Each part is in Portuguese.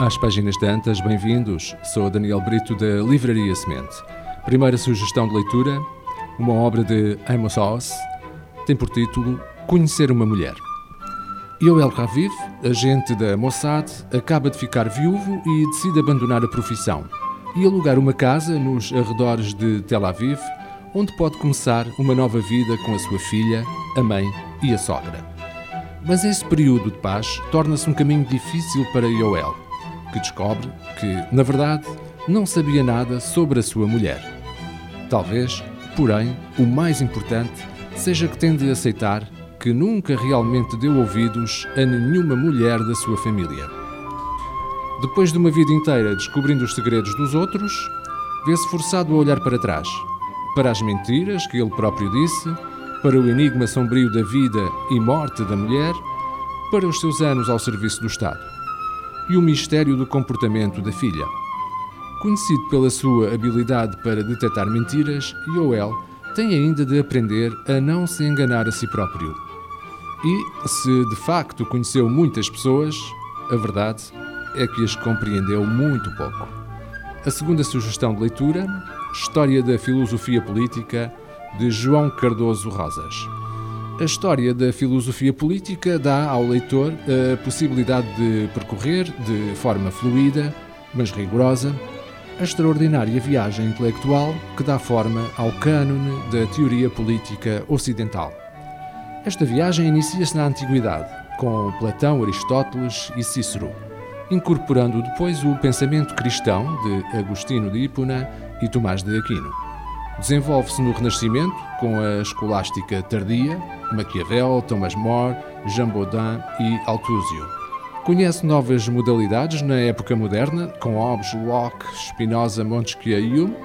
às páginas tantas, bem-vindos. Sou Daniel Brito da Livraria Semente. Primeira sugestão de leitura, uma obra de Amos Oz, tem por título Conhecer uma Mulher. Yoel Raviv, agente da Mossad, acaba de ficar viúvo e decide abandonar a profissão e alugar uma casa nos arredores de Tel Aviv, onde pode começar uma nova vida com a sua filha, a mãe e a sogra. Mas esse período de paz torna-se um caminho difícil para Yoel, que descobre que, na verdade, não sabia nada sobre a sua mulher. Talvez, porém, o mais importante seja que tem de aceitar que nunca realmente deu ouvidos a nenhuma mulher da sua família. Depois de uma vida inteira descobrindo os segredos dos outros, vê-se forçado a olhar para trás, para as mentiras que ele próprio disse, para o enigma sombrio da vida e morte da mulher, para os seus anos ao serviço do Estado e o mistério do comportamento da filha. Conhecido pela sua habilidade para detectar mentiras, Yoel tem ainda de aprender a não se enganar a si próprio. E, se de facto conheceu muitas pessoas, a verdade é que as compreendeu muito pouco. A segunda sugestão de leitura, História da Filosofia Política, de João Cardoso Rosas. A história da filosofia política dá ao leitor a possibilidade de percorrer, de forma fluida, mas rigorosa, a extraordinária viagem intelectual que dá forma ao cânone da teoria política ocidental. Esta viagem inicia-se na Antiguidade, com Platão, Aristóteles e Cícero, incorporando depois o pensamento cristão de Agostinho de Hipona e Tomás de Aquino. Desenvolve-se no Renascimento com a escolástica tardia, Maquiavel, Thomas More, Jean Baudin e Altúzio. Conhece novas modalidades na época moderna, com Hobbes, Locke, Spinoza, Montesquieu e Hume,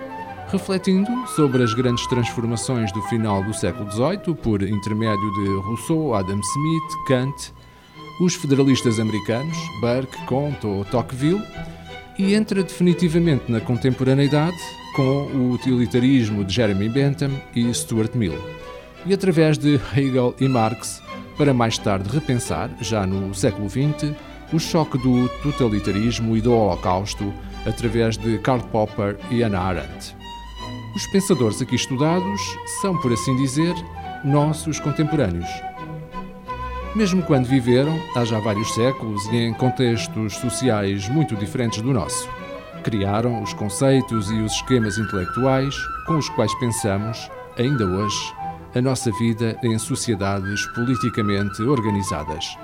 refletindo sobre as grandes transformações do final do século XVIII por intermédio de Rousseau, Adam Smith, Kant, os federalistas americanos, Burke, Comte ou Tocqueville, e entra definitivamente na contemporaneidade com o utilitarismo de Jeremy Bentham e Stuart Mill, e através de Hegel e Marx, para mais tarde repensar, já no século XX, o choque do totalitarismo e do Holocausto através de Karl Popper e Hannah Arendt. Os pensadores aqui estudados são, por assim dizer, nossos contemporâneos. Mesmo quando viveram, há já vários séculos e em contextos sociais muito diferentes do nosso criaram os conceitos e os esquemas intelectuais com os quais pensamos, ainda hoje, a nossa vida em sociedades politicamente organizadas.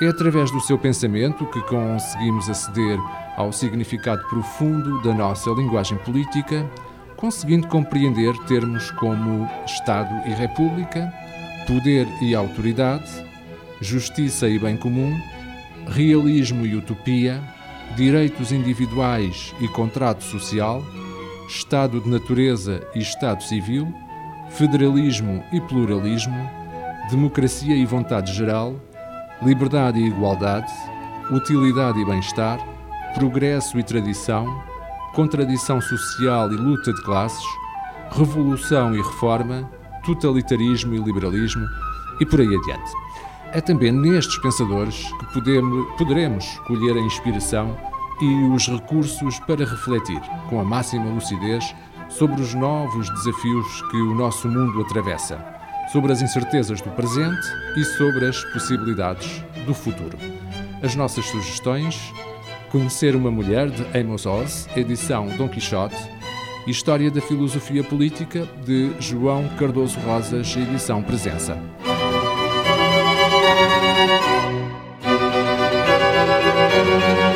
É através do seu pensamento que conseguimos aceder ao significado profundo da nossa linguagem política, conseguindo compreender termos como Estado e República, poder e autoridade, justiça e bem comum, realismo e utopia direitos individuais e contrato social, Estado de natureza e Estado civil, federalismo e pluralismo, democracia e vontade geral, liberdade e igualdade, utilidade e bem-estar, progresso e tradição, contradição social e luta de classes, revolução e reforma, totalitarismo e liberalismo e por aí adiante. É também nestes pensadores que podemos, poderemos colher a inspiração e os recursos para refletir, com a máxima lucidez, sobre os novos desafios que o nosso mundo atravessa, sobre as incertezas do presente e sobre as possibilidades do futuro. As nossas sugestões: Conhecer uma Mulher, de Amos Oz, edição Dom Quixote, e História da Filosofia Política, de João Cardoso Rosas, edição Presença.